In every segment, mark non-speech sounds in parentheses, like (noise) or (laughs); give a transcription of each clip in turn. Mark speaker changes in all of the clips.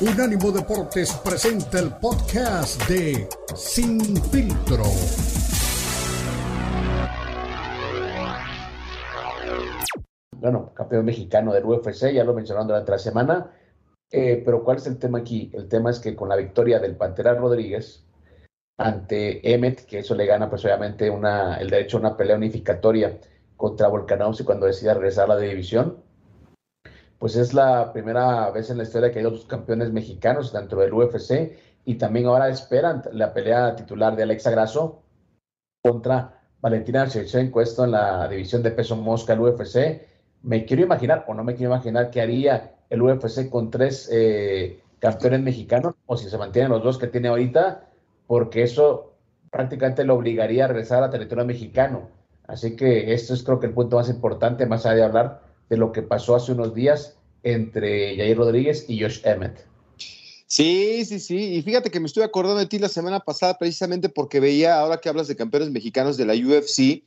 Speaker 1: Unánimo Deportes presenta el podcast de Sin Filtro.
Speaker 2: Bueno, campeón mexicano del UFC, ya lo mencionaron la semana. Eh, pero ¿cuál es el tema aquí? El tema es que con la victoria del Pantera Rodríguez ante Emmet, que eso le gana pues obviamente una, el derecho a una pelea unificatoria contra Volkanovski cuando decida regresar a la división, pues es la primera vez en la historia que hay dos campeones mexicanos dentro del UFC y también ahora esperan la pelea titular de Alexa Grasso contra Valentina Shevchenko, esto en la división de peso mosca del UFC. Me quiero imaginar, o no me quiero imaginar, qué haría el UFC con tres eh, campeones mexicanos, o si se mantienen los dos que tiene ahorita, porque eso prácticamente lo obligaría a regresar a territorio mexicano. Así que esto es creo que el punto más importante, más allá de hablar de lo que pasó hace unos días entre Jair Rodríguez y Josh Emmett.
Speaker 3: Sí, sí, sí. Y fíjate que me estuve acordando de ti la semana pasada precisamente porque veía, ahora que hablas de campeones mexicanos de la UFC,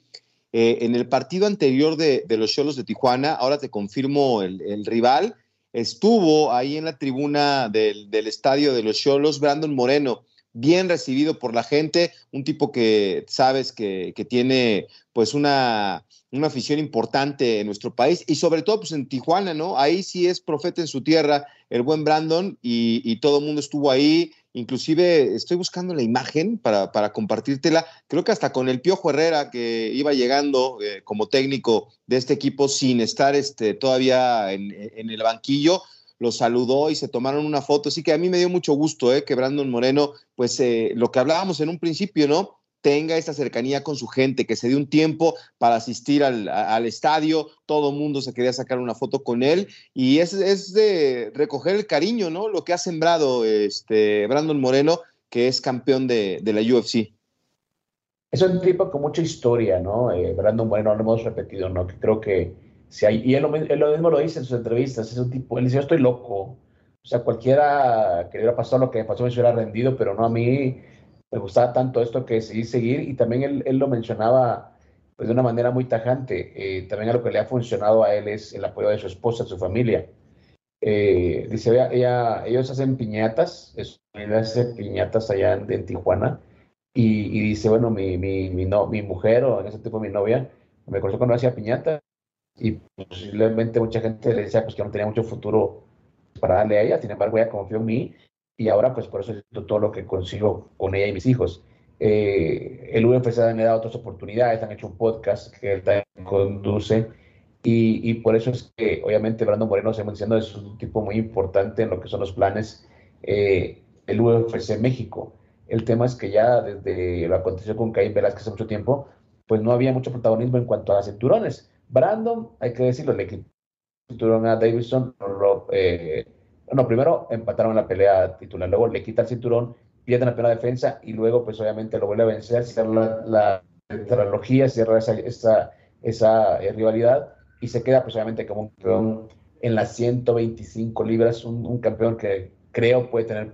Speaker 3: eh, en el partido anterior de, los Cholos de Tijuana, ahora te confirmo el, rival, estuvo ahí en la tribuna del, estadio de los Cholos Brandon Moreno bien recibido por la gente, un tipo que sabes que, que tiene pues una, una afición importante en nuestro país y sobre todo pues en Tijuana, ¿no? Ahí sí es profeta en su tierra el buen Brandon y, todo el mundo estuvo ahí. Inclusive estoy buscando la imagen para, para, compartírtela. Creo que hasta con el Piojo Herrera que iba llegando eh, como técnico de este equipo sin estar este, todavía en, el banquillo, lo saludó y se tomaron una foto. Así que a mí me dio mucho gusto eh, que Brandon Moreno, pues eh, lo que hablábamos en un principio, ¿no? tenga esta cercanía con su gente, que se dé un tiempo para asistir al, estadio, todo mundo se quería sacar una foto con él y es, es, de recoger el cariño, ¿no? Lo que ha sembrado este Brandon Moreno, que es campeón de, la UFC.
Speaker 2: Es un tipo con mucha historia, ¿no? Eh, Brandon Moreno, lo hemos repetido, ¿no? Que creo que si hay, y él lo, mismo lo dice en sus entrevistas, es un tipo, él dice, yo estoy loco, o sea, cualquiera que hubiera pasado lo que me pasó me hubiera rendido, pero no a mí me gustaba tanto esto que decidí seguir y también él, él lo mencionaba pues, de una manera muy tajante. Eh, también a lo que le ha funcionado a él es el apoyo de su esposa, de su familia. Eh, dice, ella, ellos hacen piñatas, es, hace piñatas allá en, Tijuana y, dice, bueno, mi, mi, mi, no, mi mujer o en ese tiempo mi novia me conoció cuando hacía piñatas y posiblemente mucha gente le decía pues que no tenía mucho futuro para darle a ella, sin embargo ella confió en mí y ahora pues por eso es todo lo que consigo con ella y mis hijos. Eh, el UFC me ha dado otras oportunidades, han hecho un podcast que él también conduce y, y, por eso es que obviamente Brandon Moreno, se diciendo, es un tipo muy importante en lo que son los planes eh, del UFC México. El tema es que ya desde lo aconteció con Caín Velázquez hace mucho tiempo, pues no había mucho protagonismo en cuanto a cinturones. Brandon, hay que decirlo, le quitó cinturón a Davidson, eh, no, primero empataron la pelea titular, luego le quita el cinturón, pierde la primera defensa y luego, pues obviamente lo vuelve a vencer, cierra la, la cierra esa, esa, eh, rivalidad y se queda, pues obviamente, como un campeón en las 125 libras, un, campeón que creo puede tener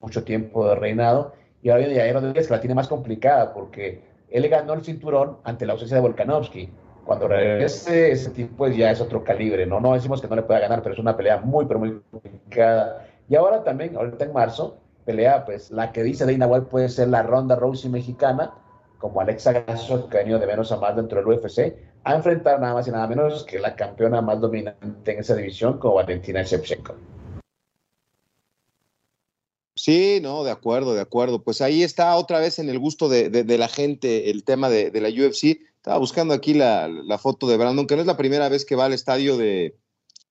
Speaker 2: mucho tiempo de reinado. Y ahora viene Jair Rodríguez, que la tiene más complicada porque él ganó el cinturón ante la ausencia de Volkanovski cuando regrese ese tipo pues ya es otro calibre, ¿no? No decimos que no le pueda ganar, pero es una pelea muy, pero muy complicada. Y ahora también, ahorita en marzo, pelea, pues la que dice Dana White puede ser la ronda Rousey mexicana, como Alexa Grasso, que ha venido de menos a más dentro del UFC, a enfrentar nada más y nada menos que la campeona más dominante en esa división, como Valentina Shevchenko.
Speaker 3: Sí, no, de acuerdo, de acuerdo. Pues ahí está otra vez en el gusto de, de, la gente el tema de, de la UFC. Estaba buscando aquí la, foto de Brandon, que no es la primera vez que va al estadio de,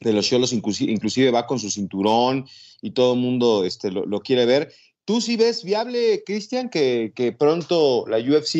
Speaker 3: los Cholos, inclusive, va con su cinturón y todo el mundo este, lo, quiere ver. ¿Tú sí ves viable, Cristian, que, pronto la UFC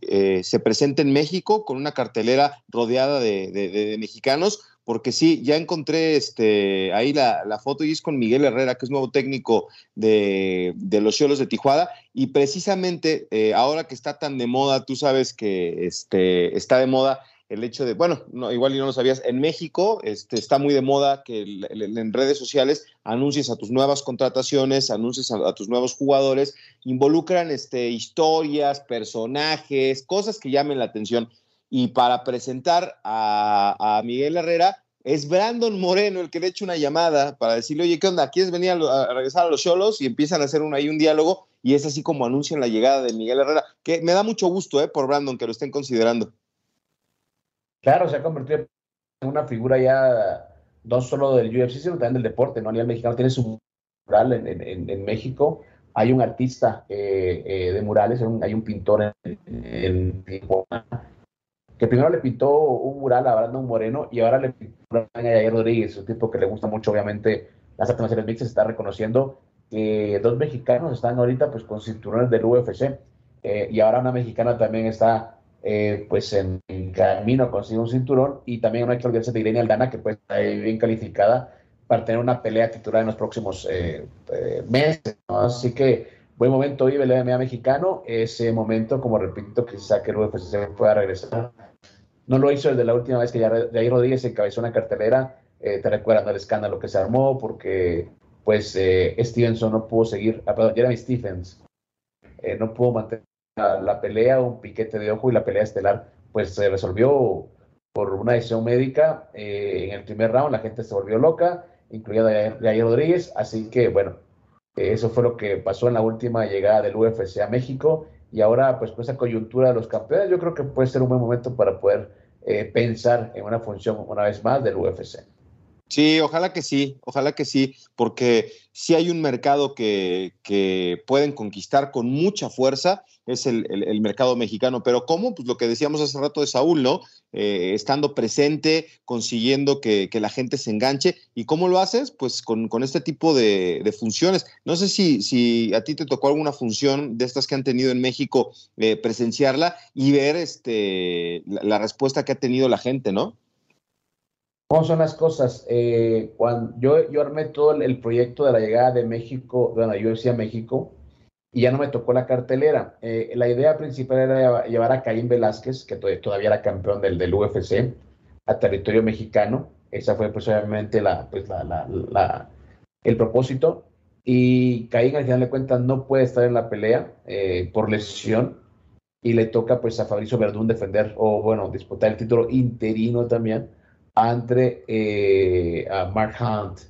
Speaker 3: eh, se presente en México con una cartelera rodeada de mexicanos? Porque sí, ya encontré este, ahí la, foto y es con Miguel Herrera, que es nuevo técnico de, los Cholos de Tijuana, y precisamente eh, ahora que está tan de moda, tú sabes que este, está de moda el hecho de, bueno, no, igual y no lo sabías, en México este, está muy de moda que en redes sociales anuncies a tus nuevas contrataciones, anuncies a, tus nuevos jugadores, involucran este, historias, personajes, cosas que llamen la atención. Y para presentar a, Miguel Herrera, es Brandon Moreno el que le echa una llamada para decirle, oye, ¿qué onda? ¿Quieres venir a, regresar a los Cholos? Y empiezan a hacer un, ahí un diálogo y es así como anuncian la llegada de Miguel Herrera, que me da mucho gusto eh, por Brandon que lo estén considerando.
Speaker 2: Claro, se ha convertido en una figura ya no solo del UFC, sino también del deporte, ¿no? A mexicano tiene su mural en, México. Hay un artista eh, eh, de murales, hay un pintor en, Tijuana, que primero le pintó un mural a Brandon Moreno y ahora le pintó a Jair Rodríguez, un tipo que le gusta mucho, obviamente, las artes marciales mixtas, está reconociendo que dos mexicanos están ahorita pues con cinturones del UFC eh, y ahora una mexicana también está eh, pues en, camino a conseguir un cinturón y también no hay que de Irene Aldana que pues está bien calificada para tener una pelea titular en los próximos eh, meses, así que buen momento vive el MMA mexicano, ese momento como repito que que el UFC pueda regresar no lo hizo desde la última vez que Jair Rodríguez encabezó una cartelera te recuerdan el escándalo que se armó porque pues eh, Stevenson no pudo seguir, ah, perdón, Jeremy Stephens eh, no pudo mantener la, pelea, un piquete de ojo y la pelea estelar pues se resolvió por una decisión médica eh, en el primer round, la gente se volvió loca, incluida Jair Rodríguez, así que bueno, eso fue lo que pasó en la última llegada del UFC a México y ahora pues con esa coyuntura de los campeones yo creo que puede ser un buen momento para poder pensar en una función una vez más del UFC.
Speaker 3: Sí, ojalá que sí, ojalá que sí, porque si hay un mercado que, pueden conquistar con mucha fuerza, es el, mercado mexicano. Pero ¿cómo? Pues lo que decíamos hace rato de Saúl, ¿no? Eh, estando presente, consiguiendo que, la gente se enganche. ¿Y cómo lo haces? Pues con, este tipo de, funciones. No sé si, si a ti te tocó alguna función de estas que han tenido en México, eh, presenciarla y ver este, la respuesta que ha tenido la gente, ¿no?
Speaker 2: ¿Cómo son las cosas? Eh, cuando yo, yo armé todo el, proyecto de la llegada de México, bueno, yo decía México, y ya no me tocó la cartelera. Eh, la idea principal era llevar a Caín Velázquez, que todavía era campeón del, del UFC, a territorio mexicano. Esa fue pues obviamente la, pues, la, el propósito. Y Caín al final de cuentas no puede estar en la pelea eh, por lesión y le toca pues a Fabricio Verdún defender o bueno, disputar el título interino también ante eh, Mark Hunt,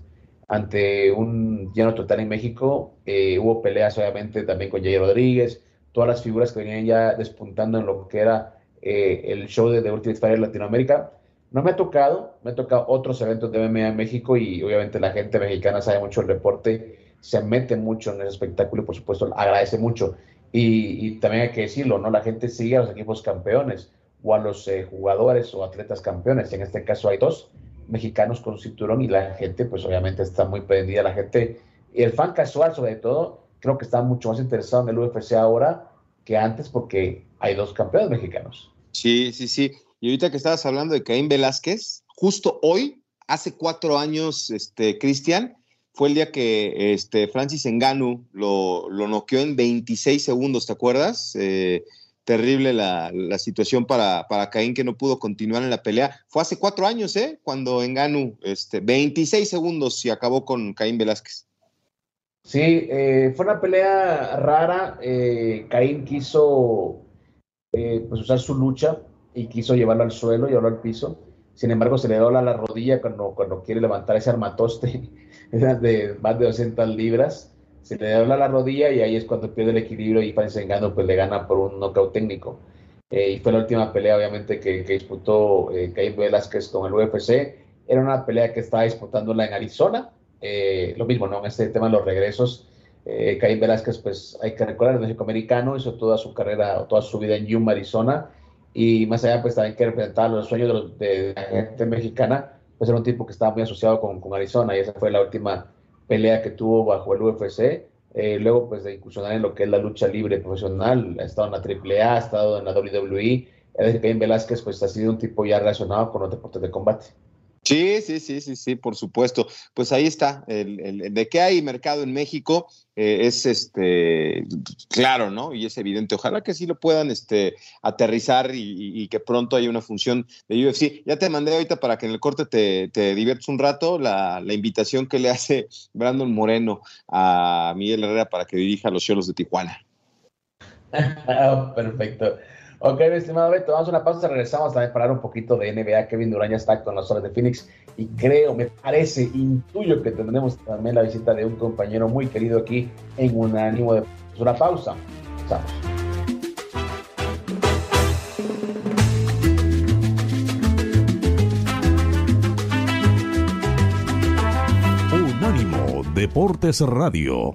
Speaker 2: ante un lleno total en México. Eh, hubo peleas obviamente también con Jair Rodríguez, todas las figuras que venían ya despuntando en lo que era eh, el show de The Ultimate Fighter Latinoamérica. No me ha tocado, me ha tocado otros eventos de MMA en México y obviamente la gente mexicana sabe mucho el deporte, se mete mucho en el espectáculo y por supuesto agradece mucho. Y, y también hay que decirlo, ¿no? La gente sigue a los equipos campeones o a los eh, jugadores o atletas campeones. En este caso hay dos mexicanos con cinturón y la gente, pues obviamente está muy prendida. La gente, y el fan casual sobre todo, creo que está mucho más interesado en el UFC ahora que antes porque hay dos campeones mexicanos.
Speaker 3: Sí, sí, sí. Y ahorita que estabas hablando de Caín Velázquez, justo hoy, hace cuatro años, este, Cristian, fue el día que este, Francis Enganu lo, lo noqueó en 26 segundos, ¿te acuerdas? Eh, terrible la, situación para, para, Caín que no pudo continuar en la pelea. Fue hace cuatro años, ¿eh? Cuando Enganu, este, 26 segundos y acabó con Caín Velázquez.
Speaker 2: Sí, eh, fue una pelea rara. Eh, Caín quiso eh, pues usar su lucha y quiso llevarlo al suelo, llevarlo al piso. Sin embargo, se le dobla la rodilla cuando, cuando quiere levantar ese armatoste (laughs) de más de 200 libras se le dobla la rodilla y ahí es cuando pierde el equilibrio y Francis Ngannou pues le gana por un knockout técnico. Eh, y fue la última pelea obviamente que, disputó eh, Caín Velázquez con el UFC. Era una pelea que estaba disputándola en Arizona. Eh, lo mismo, ¿no? En este tema de los regresos, eh, Caín Velázquez, pues hay que recordar, es México-americano, hizo toda su carrera, toda su vida en Yuma, Arizona. Y más allá, pues también que representar los sueños de, la gente mexicana, pues era un tipo que estaba muy asociado con, con Arizona y esa fue la última pelea que tuvo bajo el UFC, eh, luego pues de incursionar en lo que es la lucha libre profesional, ha estado en la AAA, ha estado en la WWE, Caín Velázquez pues ha sido un tipo ya relacionado con los deportes de combate.
Speaker 3: Sí, sí, sí, sí, sí, por supuesto. Pues ahí está. El, de que hay mercado en México eh, es este claro, ¿no? Y es evidente. Ojalá que sí lo puedan este, aterrizar y, que pronto haya una función de UFC. Ya te mandé ahorita para que en el corte te, te diviertas un rato la, la, invitación que le hace Brandon Moreno a Miguel Herrera para que dirija los Cholos de Tijuana. (laughs)
Speaker 2: Ah, perfecto. Ok, mi estimado Beto, vamos a una pausa, regresamos también para hablar un poquito de NBA. Kevin Durant ya está con los Soles de Phoenix y creo, me parece, intuyo que tendremos también la visita de un compañero muy querido aquí en un ánimo de una pausa. Vamos.
Speaker 1: Unánimo Deportes Radio.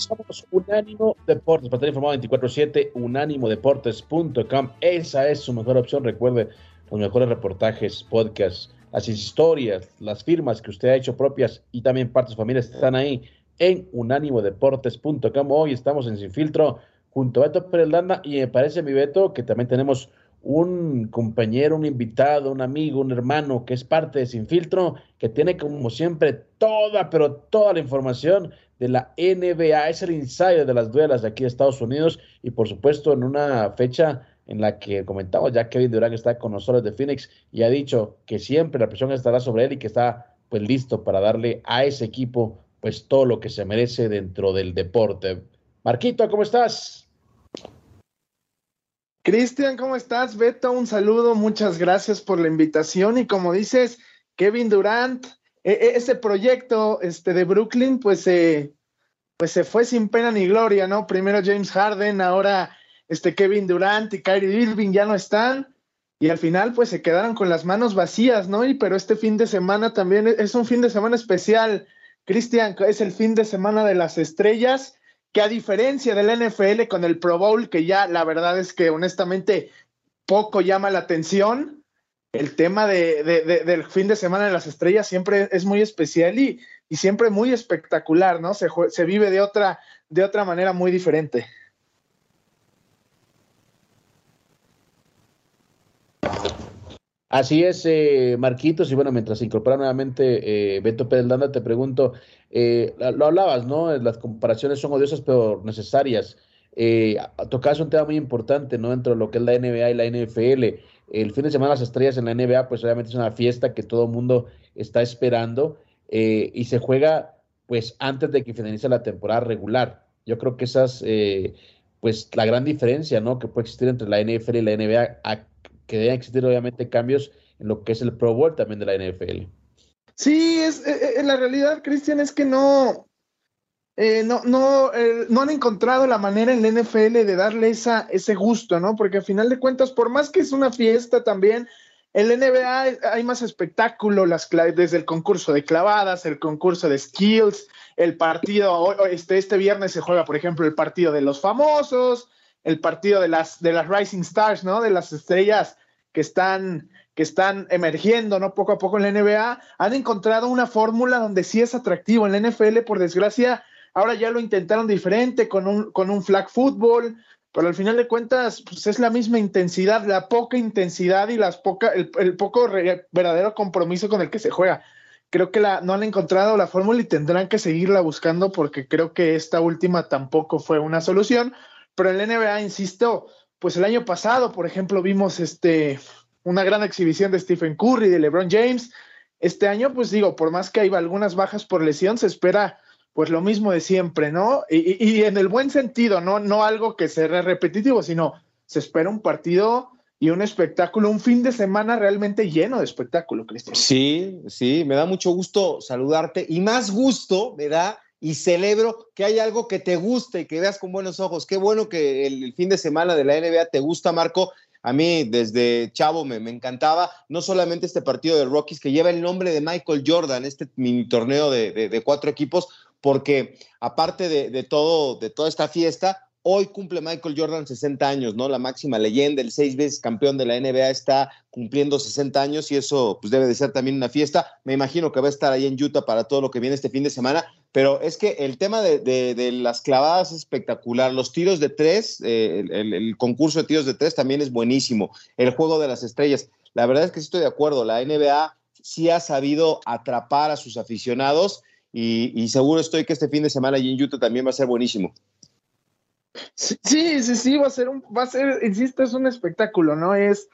Speaker 2: Somos Unánimo Deportes, para estar informado 24-7, unánimodeportes.com. Esa es su mejor opción. Recuerde, los mejores reportajes, podcasts, las historias, las firmas que usted ha hecho propias y también partes familiares están ahí en unánimodeportes.com. Hoy estamos en Sin Filtro junto a Beto Pérez y me parece, mi Beto, que también tenemos un compañero, un invitado, un amigo, un hermano que es parte de Sin Filtro, que tiene como siempre toda, pero toda la información de la NBA, es el insider de las duelas de aquí de Estados Unidos y por supuesto en una fecha en la que comentamos ya Kevin Durant está con nosotros de Phoenix y ha dicho que siempre la presión estará sobre él y que está pues listo para darle a ese equipo pues todo lo que se merece dentro del deporte. Marquito, ¿cómo estás?
Speaker 4: Cristian, ¿cómo estás? Beto, un saludo, muchas gracias por la invitación y como dices, Kevin Durant, e, e, ese proyecto este, de Brooklyn, pues, eh, pues se fue sin pena ni gloria, ¿no? Primero James Harden, ahora este Kevin Durant y Kyrie Irving ya no están y al final pues se quedaron con las manos vacías, ¿no? Y pero este fin de semana también es un fin de semana especial, Cristian, es el fin de semana de las estrellas, que a diferencia del NFL con el Pro Bowl, que ya la verdad es que honestamente poco llama la atención, el tema de, de, de, del fin de semana de las estrellas siempre es muy especial y, siempre muy espectacular, ¿no? Se, se, vive de otra, de otra manera muy diferente.
Speaker 2: Así es, eh, Marquitos, y bueno, mientras se incorpora nuevamente eh, Beto Pérez te pregunto, eh, lo hablabas, ¿no? Las comparaciones son odiosas pero necesarias. Eh, tocas un tema muy importante, ¿no? Dentro de lo que es la NBA y la NFL el fin de semana las estrellas en la NBA, pues obviamente es una fiesta que todo el mundo está esperando eh, y se juega pues antes de que finalice la temporada regular. Yo creo que esa es eh, pues la gran diferencia, ¿no? Que puede existir entre la NFL y la NBA, que deben existir obviamente cambios en lo que es el Pro Bowl también de la NFL.
Speaker 4: Sí, es, en la realidad, Cristian, es que no, eh, no, no, eh, no han encontrado la manera en la NFL de darle esa, ese gusto, ¿no? Porque al final de cuentas, por más que es una fiesta también, en la NBA hay más espectáculo, las, desde el concurso de clavadas, el concurso de skills, el partido, este, este viernes se juega, por ejemplo, el partido de los famosos, el partido de las, de las Rising Stars, ¿no? De las estrellas que están, que están emergiendo, ¿no? Poco a poco en la NBA, han encontrado una fórmula donde sí es atractivo. En la NFL, por desgracia, Ahora ya lo intentaron diferente con un, con un flag football, pero al final de cuentas, pues es la misma intensidad, la poca intensidad y las poca, el, el poco verdadero compromiso con el que se juega. Creo que la, no han encontrado la fórmula y tendrán que seguirla buscando porque creo que esta última tampoco fue una solución. Pero el NBA, insisto, pues el año pasado, por ejemplo, vimos este, una gran exhibición de Stephen Curry, de LeBron James. Este año, pues digo, por más que hay algunas bajas por lesión, se espera pues lo mismo de siempre, ¿no? Y, y, en el buen sentido, ¿no? No algo que sea repetitivo, sino se espera un partido y un espectáculo, un fin de semana realmente lleno de espectáculo, Cristian.
Speaker 3: Sí, sí, me da mucho gusto saludarte y más gusto me da y celebro que hay algo que te guste y que veas con buenos ojos. Qué bueno que el, fin de semana de la NBA te gusta, Marco. A mí desde chavo me, me, encantaba no solamente este partido de Rockies que lleva el nombre de Michael Jordan, este mini torneo de, de, de cuatro equipos, porque aparte de, todo, de toda esta fiesta, Hoy cumple Michael Jordan 60 años, ¿no? La máxima leyenda, el seis veces campeón de la NBA está cumpliendo 60 años y eso pues debe de ser también una fiesta. Me imagino que va a estar ahí en Utah para todo lo que viene este fin de semana, pero es que el tema de, las clavadas es espectacular. Los tiros de tres, eh, el, concurso de tiros de tres también es buenísimo. El juego de las estrellas. La verdad es que sí estoy de acuerdo. La NBA sí ha sabido atrapar a sus aficionados y, seguro estoy que este fin de semana allí en Utah también va a ser buenísimo.
Speaker 4: Sí, sí, sí, va a ser un, va a ser, insisto, es un espectáculo, ¿no? Es,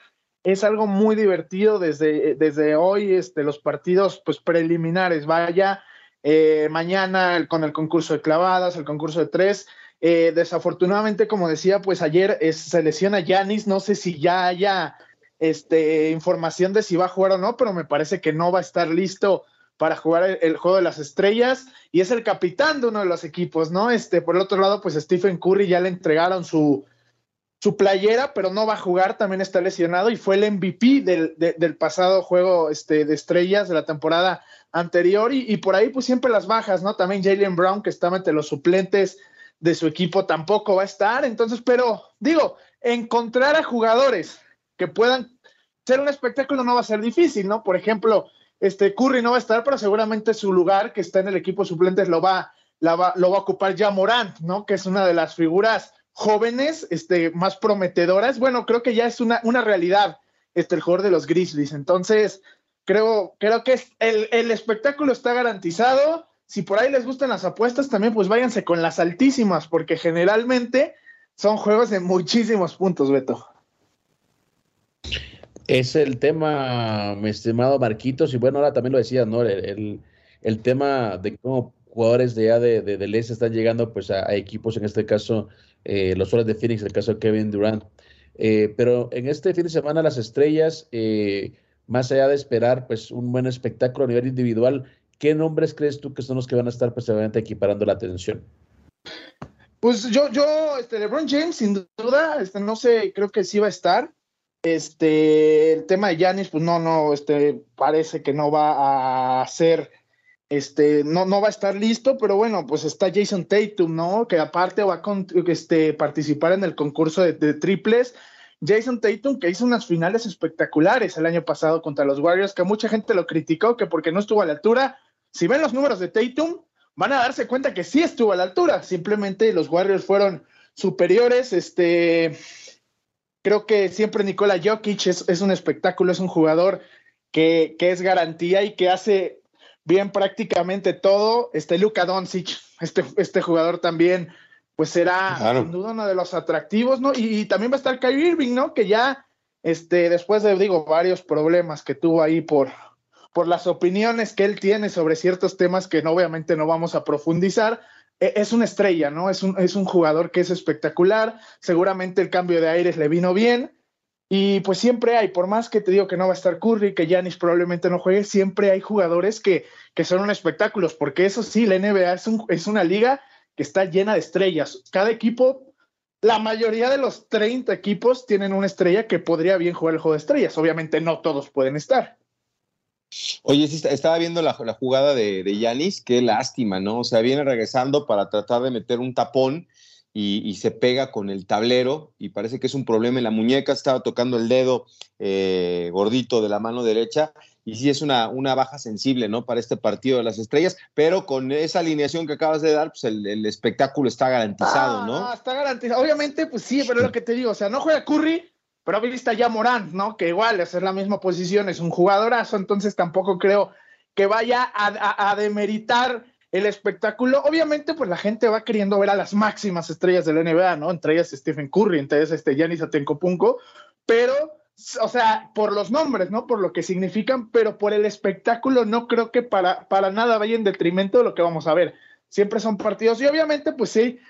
Speaker 4: es algo muy divertido desde, desde hoy, este, los partidos pues preliminares, vaya, eh, mañana con el concurso de clavadas, el concurso de tres. Eh, desafortunadamente, como decía, pues ayer se lesiona Yanis, no sé si ya haya este, información de si va a jugar o no, pero me parece que no va a estar listo para jugar el, juego de las estrellas y es el capitán de uno de los equipos, ¿no? Este, por el otro lado, pues Stephen Curry ya le entregaron su, su playera, pero no va a jugar, también está lesionado y fue el MVP del, del pasado juego este, de estrellas de la temporada anterior y, y, por ahí pues siempre las bajas, ¿no? También Jalen Brown, que estaba entre los suplentes de su equipo, tampoco va a estar, entonces, pero digo, encontrar a jugadores que puedan ser un espectáculo no va a ser difícil, ¿no? Por ejemplo, este Curry no va a estar, pero seguramente su lugar que está en el equipo suplentes lo va, lo va a ocupar ya Morant, ¿no? Que es una de las figuras jóvenes, este, más prometedoras. Bueno, creo que ya es una, una realidad este, el jugador de los Grizzlies. Entonces, creo, creo que el, el espectáculo está garantizado. Si por ahí les gustan las apuestas, también pues váyanse con las altísimas, porque generalmente son juegos de muchísimos puntos, Beto.
Speaker 2: Es el tema, mi estimado Marquitos, y bueno, ahora también lo decías, ¿no? El, tema de cómo jugadores de ya de, de, del este están llegando pues a, equipos, en este caso eh, los Soles de Phoenix, el caso de Kevin Durant. Eh, pero en este fin de semana las estrellas, eh, más allá de esperar pues un buen espectáculo a nivel individual, ¿qué nombres crees tú que son los que van a estar pues equiparando la atención?
Speaker 4: Pues yo, yo, este, LeBron James, sin duda, este, no sé, creo que sí va a estar. Este, el tema de Yanis, pues no, no, este, parece que no va a ser, este, no, no va a estar listo, pero bueno, pues está Jason Tatum, ¿no? Que aparte va a este, participar en el concurso de, triples. Jason Tatum, que hizo unas finales espectaculares el año pasado contra los Warriors, que mucha gente lo criticó, que porque no estuvo a la altura. Si ven los números de Tatum, van a darse cuenta que sí estuvo a la altura. Simplemente los Warriors fueron superiores. Este, Creo que siempre Nikola Jokic es, un espectáculo, es un jugador que, es garantía y que hace bien prácticamente todo. Este Luka Doncic, este, este jugador también, pues será sin duda uno de los atractivos, ¿no? Y, también va a estar Kyrie Irving, ¿no? Que ya, este, después de, digo, varios problemas que tuvo ahí por, por las opiniones que él tiene sobre ciertos temas que no, obviamente no vamos a profundizar, es una estrella, ¿no? Es un, es un jugador que es espectacular. Seguramente el cambio de aires le vino bien. Y pues siempre hay, por más que te digo que no va a estar Curry, que Yanis probablemente no juegue, siempre hay jugadores que, que son un espectáculos, porque eso sí, la NBA es, un, es una liga que está llena de estrellas. Cada equipo, la mayoría de los 30 equipos tienen una estrella que podría bien jugar el juego de estrellas. Obviamente no todos pueden estar.
Speaker 3: Oye, sí, estaba viendo la, jugada de Yanis, qué lástima, ¿no? O sea, viene regresando para tratar de meter un tapón y, se pega con el tablero y parece que es un problema en la muñeca, estaba tocando el dedo eh, gordito de la mano derecha y sí es una, una baja sensible, ¿no? Para este partido de las estrellas, pero con esa alineación que acabas de dar, pues el, espectáculo está garantizado, ¿no?
Speaker 4: Ah, está garantizado. Obviamente, pues sí, pero es lo que te digo, o sea, no juega Curry, pero vista ya Morán, ¿no? Que igual es la misma posición, es un jugadorazo, entonces tampoco creo que vaya a, demeritar el espectáculo. Obviamente, pues la gente va queriendo ver a las máximas estrellas de la NBA, ¿no? Entre ellas Stephen Curry, entre ellas este Giannis Atenkopunko, pero, o sea, por los nombres, ¿no? Por lo que significan, pero por el espectáculo no creo que para, para nada vaya en detrimento de lo que vamos a ver. Siempre son partidos y obviamente, pues sí,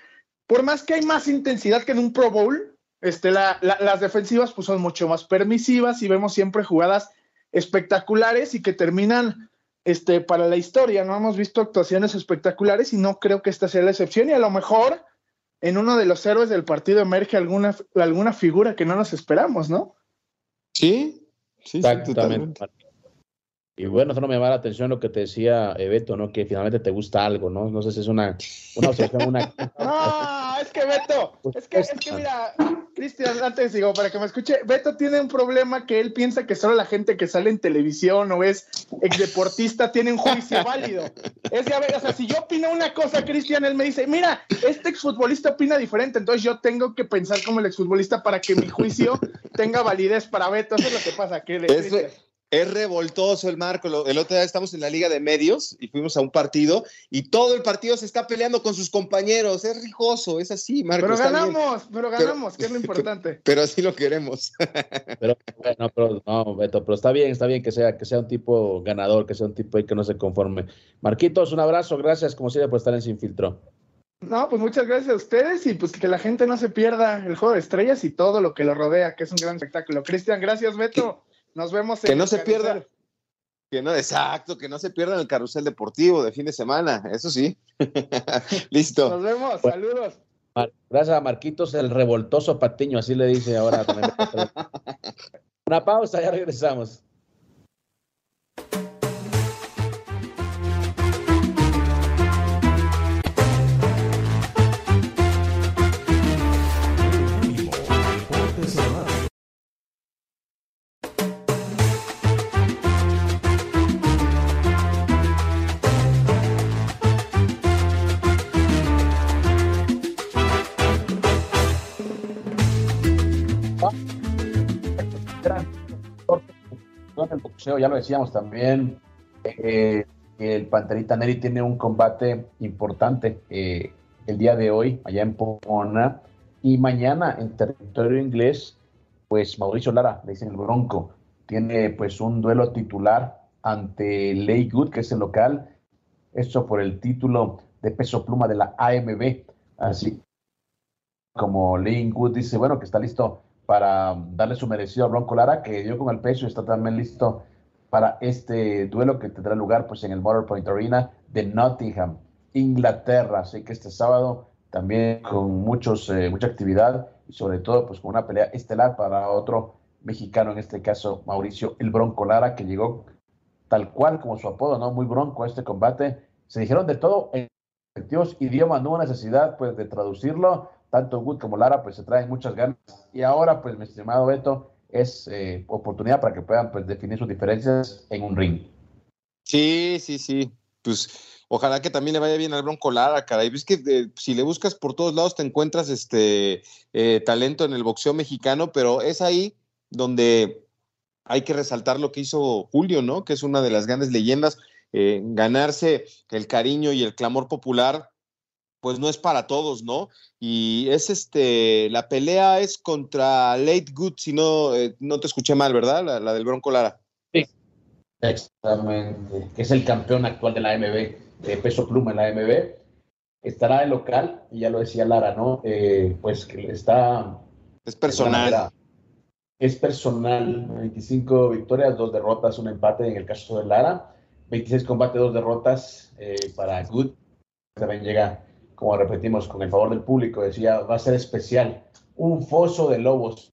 Speaker 4: por más que hay más intensidad que en un Pro Bowl, este, las defensivas pues, son mucho más permisivas y vemos siempre jugadas espectaculares y que terminan este, para la historia. No hemos visto actuaciones espectaculares y no creo que esta sea la excepción. Y a lo mejor en uno de los héroes del partido emerge alguna, alguna figura que no nos esperamos, ¿no?
Speaker 3: Sí, sí,
Speaker 2: Exactamente. Y bueno, eso no me llama la atención lo que te decía Ebeto, ¿no? Que finalmente te gusta algo, ¿no? No sé si es una, una obsesión, una... (laughs)
Speaker 4: es que Beto, es que, es que mira, Cristian, antes digo, para que me escuche, Beto tiene un problema que él piensa que solo la gente que sale en televisión o es exdeportista tiene un juicio válido. Es ya ver, o sea, si yo opino una cosa, Cristian, él me dice, mira, este exfutbolista opina diferente, entonces yo tengo que pensar como el exfutbolista para que mi juicio tenga validez para Beto. Eso es lo que pasa. Que
Speaker 3: es revoltoso el marco. El otro día estamos en la Liga de Medios y fuimos a un partido y todo el partido se está peleando con sus compañeros. Es rijoso, es así, Marco.
Speaker 4: Pero ganamos, pero ganamos, que es lo (laughs) importante.
Speaker 3: Pero, así lo queremos. (laughs)
Speaker 2: Pero, bueno, pero, no, Beto, pero está bien, está bien que sea, que sea un tipo ganador, que sea un tipo que no se conforme. Marquitos, un abrazo, gracias como siempre por estar en Sin Filtro.
Speaker 4: No, pues muchas gracias a ustedes y pues que la gente no se pierda el juego de estrellas y todo lo que lo rodea, que es un gran espectáculo. Cristian, gracias, Beto. Nos vemos
Speaker 3: en Que no se pierda. Que no, exacto, que no se pierda el carrusel deportivo de fin de semana, eso sí. (laughs) Listo.
Speaker 4: Nos vemos, saludos.
Speaker 2: Gracias a Marquitos, el revoltoso patiño, así le dice ahora. (laughs) Una pausa, ya regresamos. Ya lo decíamos también, eh, el Panterita Neri tiene un combate importante eh, el día de hoy allá en Pomona y mañana en territorio inglés, pues Mauricio Lara, le dicen el Bronco, tiene pues un duelo titular ante Ley Good, que es el local, esto por el título de peso pluma de la AMB, así como Ley Good dice, bueno, que está listo para darle su merecido a Bronco Lara, que dio con el peso y está también listo para este duelo que tendrá lugar pues en el Motorpoint Arena de Nottingham, Inglaterra. Así que este sábado también con muchos, eh, mucha actividad y sobre todo pues con una pelea estelar para otro mexicano, en este caso Mauricio El Bronco Lara, que llegó tal cual como su apodo, ¿no? Muy bronco a este combate. Se dijeron de todo en idiomas, no hubo necesidad pues de traducirlo. Tanto Wood como Lara pues se traen muchas ganas. Y ahora pues mi estimado Beto, es eh, oportunidad para que puedan pues, definir sus diferencias en un ring.
Speaker 3: Sí, sí, sí. Pues ojalá que también le vaya bien al Bronco Lara, caray. Ves que eh, si le buscas por todos lados te encuentras este eh, talento en el boxeo mexicano, pero es ahí donde hay que resaltar lo que hizo Julio, ¿no? Que es una de las grandes leyendas. ganarse el cariño y el clamor popular pues no es para todos, ¿no? Y es este, la pelea es contra Late Good, si no, eh, no te escuché mal, ¿verdad? La, del Bronco Lara.
Speaker 2: Sí, exactamente. Es el campeón actual de la AMB, de peso pluma en la AMB. Estará de local, y ya lo decía Lara, ¿no? Eh, pues que está...
Speaker 3: Es personal.
Speaker 2: Es personal, 25 victorias, dos derrotas, un empate en el caso de Lara, 26 combates, dos derrotas eh, para Good. También llega como repetimos, con el favor del público, decía, va a ser especial. Un foso de lobos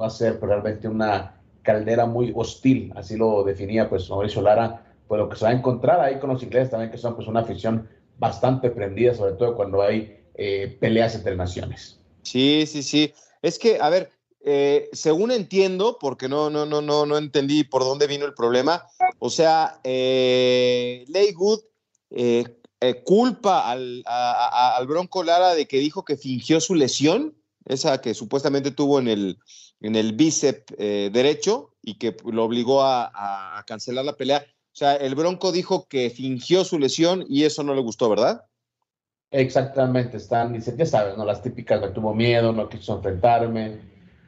Speaker 2: va a ser realmente una caldera muy hostil, así lo definía pues Mauricio Lara, pues lo que se va a encontrar ahí con los ingleses también, que son pues una afición bastante prendida, sobre todo cuando hay eh, peleas entre naciones.
Speaker 3: Sí, sí, sí. Es que, a ver, eh, según entiendo, porque no, no, no, no, no entendí por dónde vino el problema, o sea, eh, Good eh, eh, culpa al, al, Bronco Lara de que dijo que fingió su lesión, esa que supuestamente tuvo en el, en el bíceps eh, derecho y que lo obligó a, cancelar la pelea. O sea, el Bronco dijo que fingió su lesión y eso no le gustó, ¿verdad?
Speaker 2: Exactamente, están, dice, ya sabes, ¿no? Las típicas, no tuvo miedo, no quiso enfrentarme,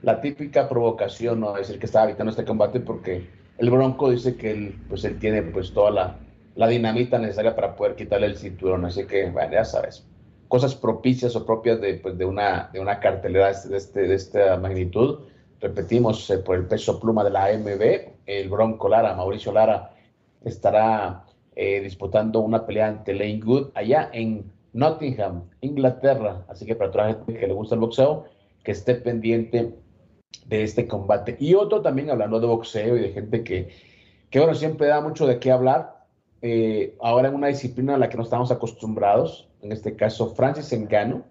Speaker 2: la típica provocación, ¿no? Decir que estaba evitando este combate porque el Bronco dice que él, pues él tiene pues toda la, la dinamita necesaria para poder quitarle el cinturón. Así que, bueno, ya sabes, cosas propicias o propias de, pues, de, una, de una cartelera de, este, de esta magnitud. Repetimos, eh, por el peso pluma de la AMB, el Bronco Lara, Mauricio Lara, estará eh, disputando una pelea ante Lane Good allá en Nottingham, Inglaterra. Así que para toda la gente que le gusta el boxeo, que esté pendiente de este combate. Y otro también hablando de boxeo y de gente que, que bueno, siempre da mucho de qué hablar eh, ahora en una disciplina a la que no estamos acostumbrados, en este caso Francis Engano,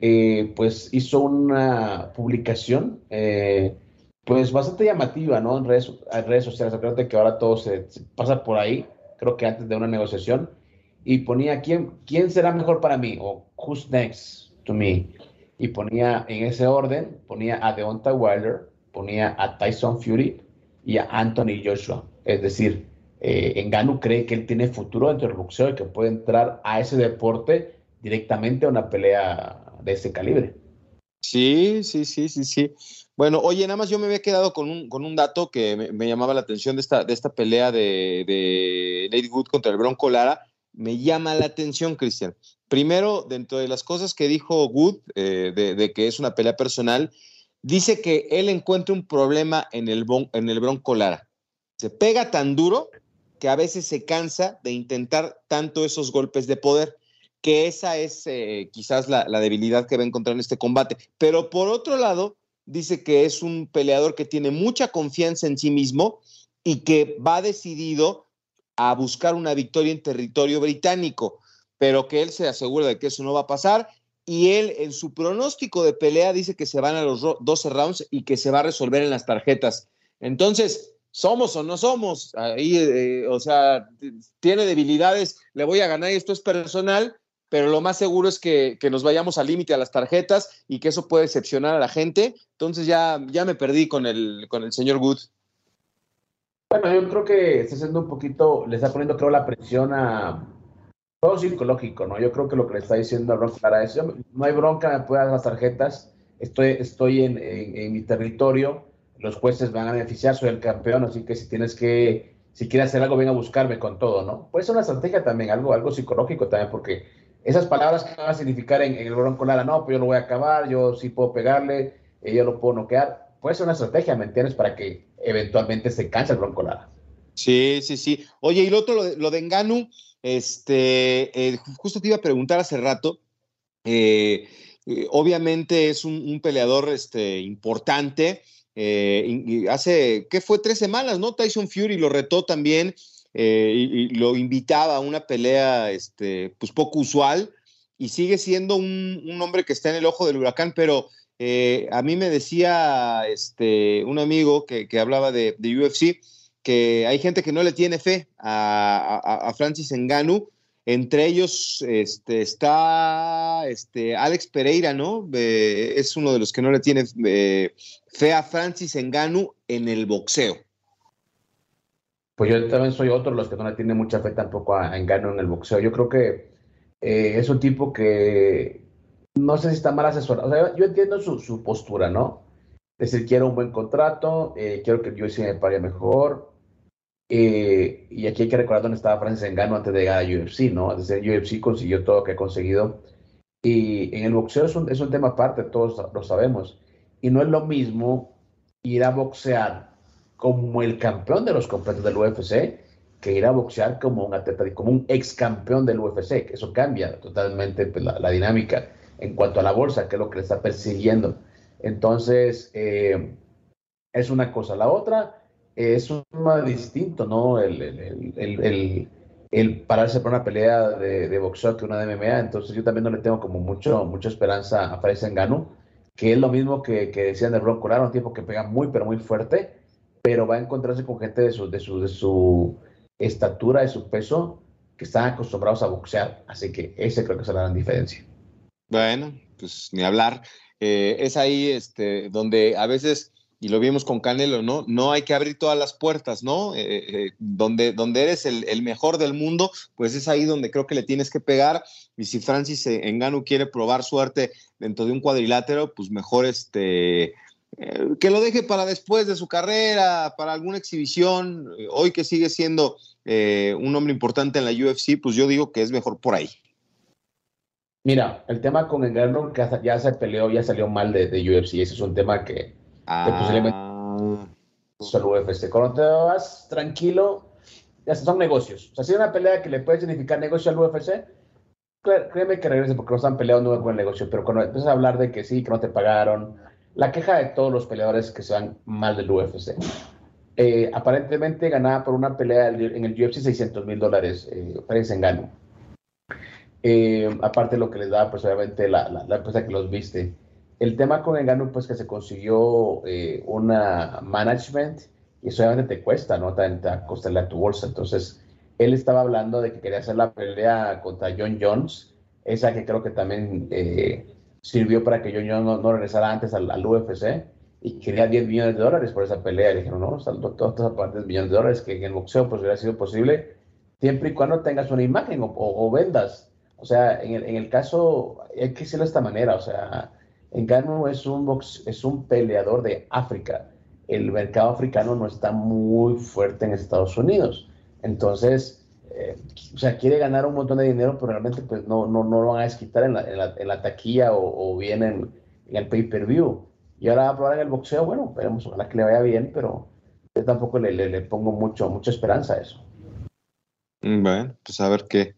Speaker 2: eh, pues hizo una publicación, eh, pues bastante llamativa, ¿no? En redes, en redes sociales. Acuérdate que ahora todo se, pasa por ahí, creo que antes de una negociación, y ponía quién, quién será mejor para mí, o who's next to me. Y ponía en ese orden, ponía a Deonta Wilder, ponía a Tyson Fury y a Anthony Joshua. Es decir, eh, Engano cree que él tiene futuro dentro del boxeo y que puede entrar a ese deporte directamente a una pelea de ese calibre.
Speaker 3: Sí, sí, sí, sí, sí. Bueno, oye, nada más yo me había quedado con un, con un dato que me, llamaba la atención de esta, de esta pelea de, de Lady Wood contra el Bronco Lara. Me llama la atención, Cristian. Primero, dentro de las cosas que dijo Wood, eh, de, que es una pelea personal, dice que él encuentra un problema en el, en el Bronco Lara. Se pega tan duro que a veces se cansa de intentar tanto esos golpes de poder que esa es eh, quizás la, debilidad que va a encontrar en este combate. Pero por otro lado, dice que es un peleador que tiene mucha confianza en sí mismo y que va decidido a buscar una victoria en territorio británico, pero que él se asegura de que eso no va a pasar. Y él en su pronóstico de pelea dice que se van a los 12 rounds y que se va a resolver en las tarjetas. Entonces, somos o no somos, ahí, eh, o sea, tiene debilidades, le voy a ganar y esto es personal, pero lo más seguro es que, nos vayamos al límite a las tarjetas y que eso puede decepcionar a la gente. Entonces ya, ya me perdí con el, con el señor Good.
Speaker 2: Bueno, yo creo que está haciendo un poquito, le está poniendo, creo, la presión a todo psicológico, ¿no? Yo creo que lo que le está diciendo a Bronca para eso, no hay bronca, me puede dar las tarjetas, estoy, estoy en, en, mi territorio, los jueces van a beneficiar, soy el campeón, así que si tienes que, si quieres hacer algo, ven a buscarme con todo, ¿no? Puede ser una estrategia también, algo, algo psicológico también, porque esas palabras que van a significar en, el Bronco Lara, no, pues yo lo voy a acabar, yo sí puedo pegarle, eh, yo lo puedo noquear. Puede ser una estrategia, ¿me entiendes? Para que eventualmente se canse el Bronco Lara.
Speaker 3: Sí, sí, sí. Oye, y lo otro, lo de, lo Enganu, este, eh, justo te iba a preguntar hace rato. Eh, obviamente es un, peleador este, importante. Hace, ¿qué fue? Tres semanas, ¿no? Tyson Fury lo retó también eh, y, lo invitaba a una pelea este, pues poco usual y sigue siendo un, hombre que está en el ojo del huracán, pero eh, a mí me decía este, un amigo que, hablaba de, UFC que hay gente que no le tiene fe a, Francis Enganu, entre ellos este, está este, Alex Pereira, ¿no? Eh, es uno de los que no le tiene fe a Francis Enganu en el boxeo.
Speaker 2: Pues yo también soy otro de los que no le tiene mucha fe tampoco a, Engano en el boxeo. Yo creo que eh, es un tipo que no sé si está mal asesorado. O sea, yo entiendo su, postura, ¿no? Es decir, quiero un buen contrato, eh, quiero que el UFC me pague mejor. Eh, y aquí hay que recordar dónde estaba Francis Engano antes de llegar a UFC, ¿no? Es decir, UFC consiguió todo lo que ha conseguido. Y en el boxeo es un, es un tema aparte, todos lo sabemos. Y no es lo mismo ir a boxear como el campeón de los completos del UFC que ir a boxear como un atleta, como un ex campeón del UFC, eso cambia totalmente pues, la, dinámica en cuanto a la bolsa, que es lo que le está persiguiendo. Entonces, eh, es una cosa. La otra es un tema distinto, ¿no? El, el, el, pararse por una pelea de, boxeo que una de MMA. Entonces, yo también no le tengo como mucho, mucha esperanza a Fares Engano, que es lo mismo que, que decían de Bronco Lara, un tipo que pega muy, pero muy fuerte pero va a encontrarse con gente de su, de su, de su estatura, de su peso, que están acostumbrados a boxear. Así que ese creo que es la gran diferencia.
Speaker 3: Bueno, pues ni hablar. Eh, es ahí este, donde a veces, y lo vimos con Canelo, ¿no? No hay que abrir todas las puertas, ¿no? Eh, eh, donde, donde eres el, mejor del mundo, pues es ahí donde creo que le tienes que pegar. Y si Francis Engano quiere probar suerte dentro de un cuadrilátero, pues mejor este eh, que lo deje para después de su carrera, para alguna exhibición, eh, hoy que sigue siendo eh, un hombre importante en la UFC, pues yo digo que es mejor por ahí.
Speaker 2: Mira, el tema con Engarno que ya se peleó, ya salió mal de, UFC, ese es un tema que,
Speaker 3: ah. posiblemente
Speaker 2: UFC. Cuando te vas tranquilo, ya son negocios. O sea, si hay una pelea que le puede significar negocio al UFC, créeme que regrese porque no están peleando es buen negocio, pero cuando empiezas a hablar de que sí, que no te pagaron, la queja de todos los peleadores que se van mal del UFC. Eh, aparentemente ganaba por una pelea en el UFC 600 mil dólares, eh, en gano. Eh, aparte de lo que les da, pues obviamente la, empresa que los viste. El tema con Engano, pues que se consiguió eh, una management y eso obviamente te cuesta, ¿no? Te, te costarle a tu bolsa. Entonces, él estaba hablando de que quería hacer la pelea contra John Jones, esa que creo que también eh, sirvió para que John Jones no, regresara antes al, al, UFC y quería 10 millones de dólares por esa pelea. Y dijeron, no, saldo todas estas partes millones de dólares que en el boxeo pues hubiera sido posible siempre y cuando tengas una imagen o, o, vendas. O sea, en el, en el, caso, hay que decirlo de esta manera, o sea, Engano es un, box, es un peleador de África. El mercado africano no está muy fuerte en Estados Unidos. Entonces, eh, o sea, quiere ganar un montón de dinero, pero realmente pues no, no, no lo van a desquitar en la, en la, en la taquilla o, bien en, el pay-per-view. Y ahora va a probar en el boxeo, bueno, esperemos, ojalá que le vaya bien, pero yo tampoco le, le, le pongo mucho, mucha esperanza a eso.
Speaker 3: Bueno, pues a ver qué,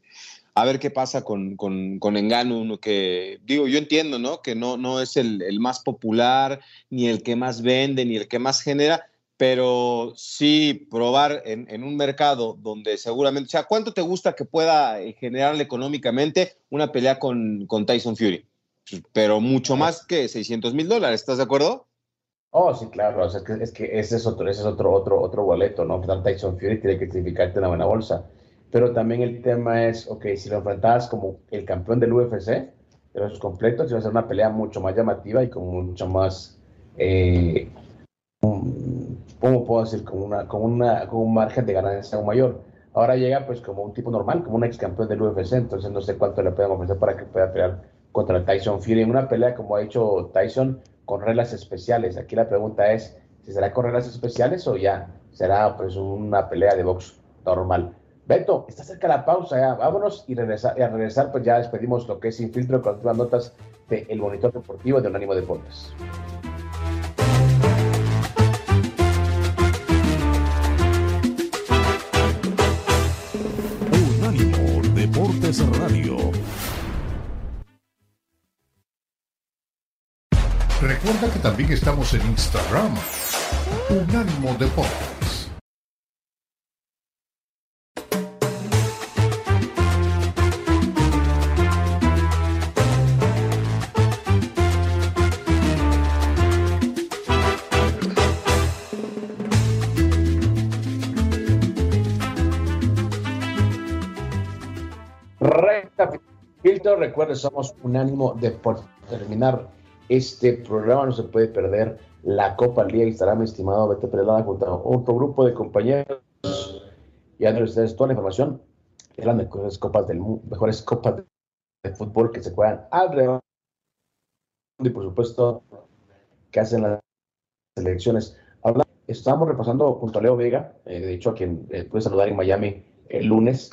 Speaker 3: a ver qué pasa con, con, con Engano, que digo, yo entiendo, ¿no? Que no, no es el, el, más popular, ni el que más vende, ni el que más genera, pero sí probar en, en, un mercado donde seguramente, o sea, ¿cuánto te gusta que pueda eh, generarle económicamente una pelea con, con Tyson Fury? Pero mucho más que 600 mil dólares, ¿estás de acuerdo?
Speaker 2: Oh, sí, claro, o sea, es, que, es que ese es otro, ese es otro, otro, otro boleto, ¿no? Tyson Fury tiene que significarte una buena bolsa pero también el tema es, ok, si lo enfrentabas como el campeón del UFC, de los completos, iba a ser una pelea mucho más llamativa y con mucho más, eh, ¿cómo puedo decir? Con, una, con, una, con un margen de ganancia aún mayor. Ahora llega pues como un tipo normal, como un ex campeón del UFC, entonces no sé cuánto le pueden ofrecer para que pueda pelear contra Tyson Fury en una pelea como ha hecho Tyson con reglas especiales. Aquí la pregunta es si será con reglas especiales o ya será pues una pelea de box normal. Beto, está cerca la pausa, ya vámonos y, regresar, y a regresar, pues ya despedimos lo que es Infiltro con las notas de El Monitor Deportivo de Unánimo Deportes.
Speaker 1: Unánimo Deportes Radio. Recuerda que también estamos en Instagram. Unánimo Deportes.
Speaker 2: Recuerden, somos unánimo de por terminar este programa. No se puede perder la Copa al día y estará mi estimado Beto Pelada junto a otro grupo de compañeros y a ustedes toda la información de las mejores copas del mundo, mejores copas de fútbol que se juegan alrededor y por supuesto que hacen las elecciones. estamos repasando junto a Leo Vega, eh, de hecho a quien eh, pude saludar en Miami el lunes,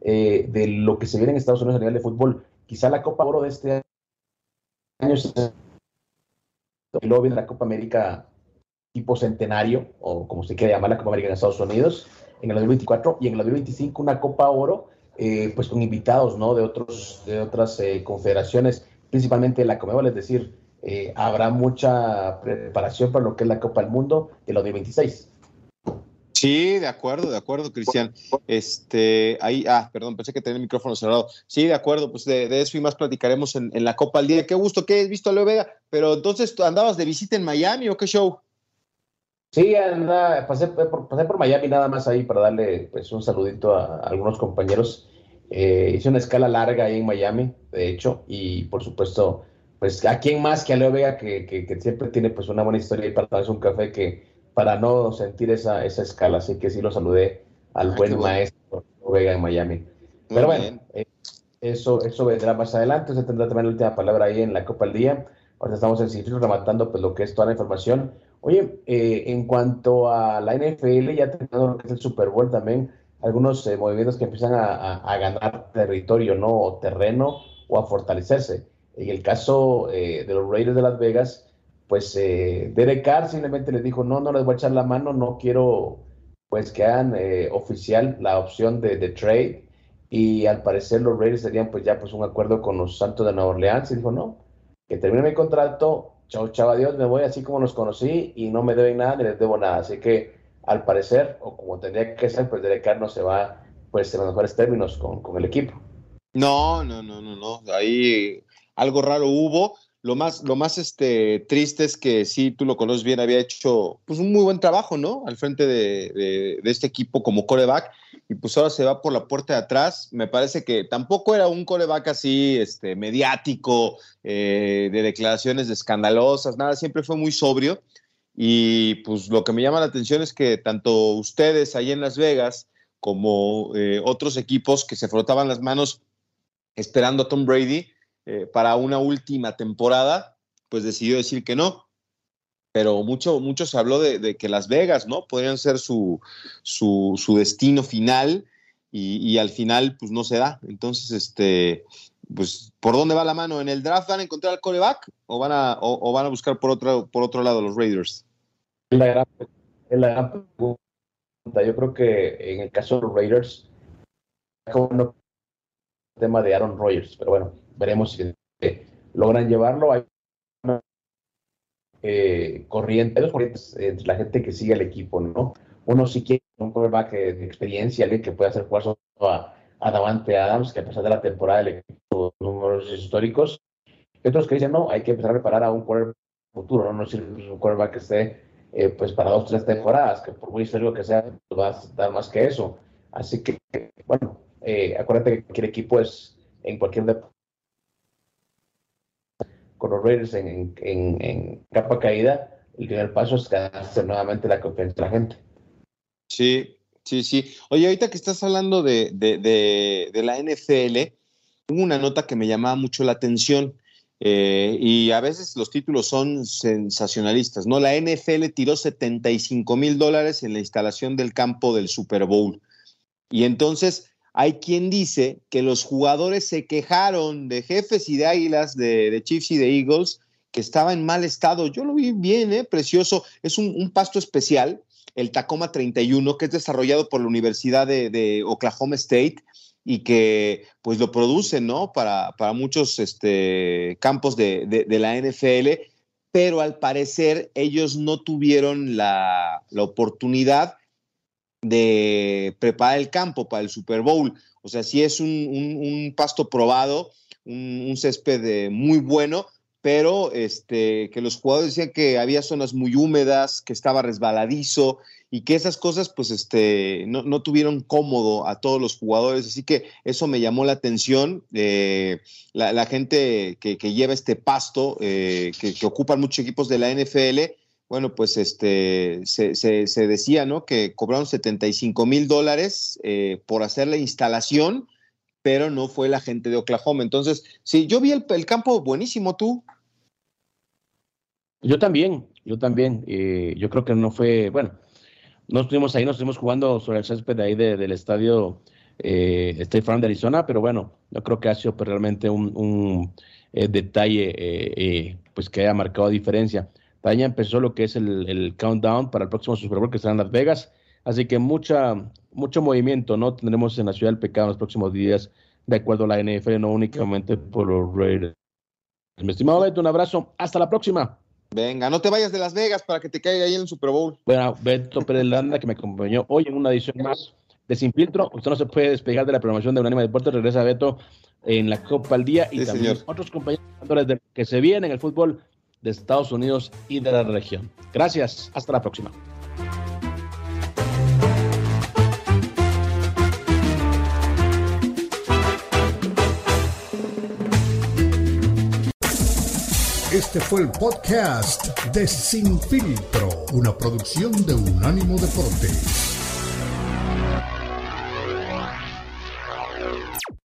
Speaker 2: eh, de lo que se viene en Estados Unidos a nivel de fútbol. Quizá la Copa Oro de este año y luego viene la Copa América tipo centenario, o como se quiera llamar la Copa América en Estados Unidos, en el 2024 y en el 2025 una Copa Oro, eh, pues con invitados, ¿no? De, otros, de otras eh, confederaciones, principalmente la Comebol, es decir, habrá mucha preparación para lo que es la Copa del Mundo del 2026.
Speaker 3: Sí, de acuerdo, de acuerdo, Cristian. Este, ahí, ah, perdón, pensé que tenía el micrófono cerrado. Sí, de acuerdo, pues de, eso y más platicaremos en, la Copa al Día. Qué gusto que has visto a Leo Vega, pero entonces andabas de visita en Miami o qué show?
Speaker 2: Sí, anda, pasé, por, pasé por Miami nada más ahí para darle pues, un saludito a, algunos compañeros. Eh, hice una escala larga ahí en Miami, de hecho, y por supuesto, pues a quién más que a Leo Vega, que, que, siempre tiene pues una buena historia y para darse un café que para no sentir esa, esa escala. Así que sí lo saludé al buen maestro Vega en Miami. Pero bueno, eh, eso, eso vendrá más adelante. Se tendrá también la última palabra ahí en la Copa del Día. Ahora estamos en sitio rematando pues, lo que es toda la información. Oye, eh, en cuanto a la NFL, ya teniendo lo que es el Super Bowl también, algunos eh, movimientos que empiezan a, a, ganar territorio, ¿no? O terreno o a fortalecerse. En el caso de los Raiders de Las Vegas, pues eh, Derek Carr simplemente les dijo, no, no les voy a echar la mano, no quiero pues que hagan eh, oficial la opción de, trade y al parecer los Raiders serían pues ya pues un acuerdo con los Santos de Nueva Orleans y dijo, no, que termine mi contrato, chao, chao, adiós, me voy así como los conocí y no me deben nada ni les debo nada, así que al parecer, o como tendría que ser, pues Derek Carr no se va pues en los mejores términos con, con el equipo.
Speaker 3: No, no, no, no, no. Ahí algo raro hubo. Lo más, lo más este, triste es que sí, tú lo conoces bien, había hecho pues, un muy buen trabajo, ¿no? Al frente de, este equipo como coreback, y pues ahora se va por la puerta de atrás. Me parece que tampoco era un coreback así, este, mediático, eh, de declaraciones escandalosas, nada, siempre fue muy sobrio. Y pues lo que me llama la atención es que tanto ustedes ahí en Las Vegas como eh, otros equipos que se frotaban las manos esperando a Tom Brady, eh, para una última temporada, pues decidió decir que no. Pero mucho, mucho se habló de, que Las Vegas, ¿no? Podrían ser su, su, destino final y, al final, pues no se da. Entonces, este, pues, ¿por dónde va la mano? ¿En el draft van a encontrar al coreback o van a, o, van a buscar por otro, por otro lado los Raiders?
Speaker 2: la la gran pregunta. Yo creo que en el caso de los Raiders, como tema de Aaron Rodgers, pero bueno, veremos si eh, logran llevarlo. Hay eh, corriente, hay corrientes entre la gente que sigue el equipo, ¿no? Uno sí quiere un quarterback de experiencia, alguien que pueda hacer jugar a, a Davante Adams, que a pesar de la temporada del equipo, números históricos, y otros que dicen, no, hay que empezar a preparar a un quarterback futuro, no, no es un quarterback que esté eh, pues para dos, tres temporadas, que por muy histórico que sea, pues va a dar más que eso. Así que, bueno, eh, acuérdate que el equipo es en cualquier deporte con los Raiders en, capa caída, el primer paso es ganarse nuevamente la confianza de la gente.
Speaker 3: Sí, sí, sí. Oye, ahorita que estás hablando de, la NFL, una nota que me llamaba mucho la atención. Eh, y a veces los títulos son sensacionalistas, ¿no? La NFL tiró 75 mil dólares en la instalación del campo del Super Bowl. Y entonces hay quien dice que los jugadores se quejaron de jefes y de águilas, de, Chiefs y de Eagles, que estaba en mal estado. Yo lo vi bien, ¿eh? precioso. Es un, pasto especial, el Tacoma 31, que es desarrollado por la Universidad de, Oklahoma State y que pues lo producen, ¿no? Para, para muchos este, campos de, la NFL, pero al parecer ellos no tuvieron la, la oportunidad de preparar el campo para el Super Bowl. O sea, sí es un, pasto probado, un, césped muy bueno, pero este, que los jugadores decían que había zonas muy húmedas, que estaba resbaladizo y que esas cosas pues este, no, tuvieron cómodo a todos los jugadores. Así que eso me llamó la atención. Eh, la, gente que, lleva este pasto, eh, que, que ocupan muchos equipos de la NFL, bueno, pues este, se, decía, ¿no? Que cobraron 75 mil dólares eh, por hacer la instalación, pero no fue la gente de Oklahoma. Entonces, sí, yo vi el, campo buenísimo, ¿tú?
Speaker 2: Yo también, yo también. Eh, yo creo que no fue, bueno, no estuvimos ahí, no estuvimos jugando sobre el césped de ahí del estadio eh, State Farm de Arizona, pero bueno, yo creo que ha sido pues, realmente un, eh, detalle pues que haya marcado diferencia. Ya empezó lo que es el, countdown para el próximo Super Bowl que será en Las Vegas. Así que mucha, mucho movimiento, ¿no? Tendremos en la ciudad del pecado en los próximos días, de acuerdo a la NFL, no únicamente por los Raiders. Mi estimado Beto, un abrazo. Hasta la próxima.
Speaker 3: Venga, no te vayas de Las Vegas para que te caiga ahí en el Super Bowl.
Speaker 2: Bueno, Beto Pérez Landa, que me acompañó hoy en una edición más de Sin Filtro. Usted no se puede despegar de la programación de Unánima Deportes. Regresa Beto en la Copa al Día y también otros compañeros que se vienen en el fútbol de Estados Unidos y de la región. Gracias, hasta la próxima.
Speaker 1: Este fue el podcast de Sin Filtro, una producción de Unánimo Deportes.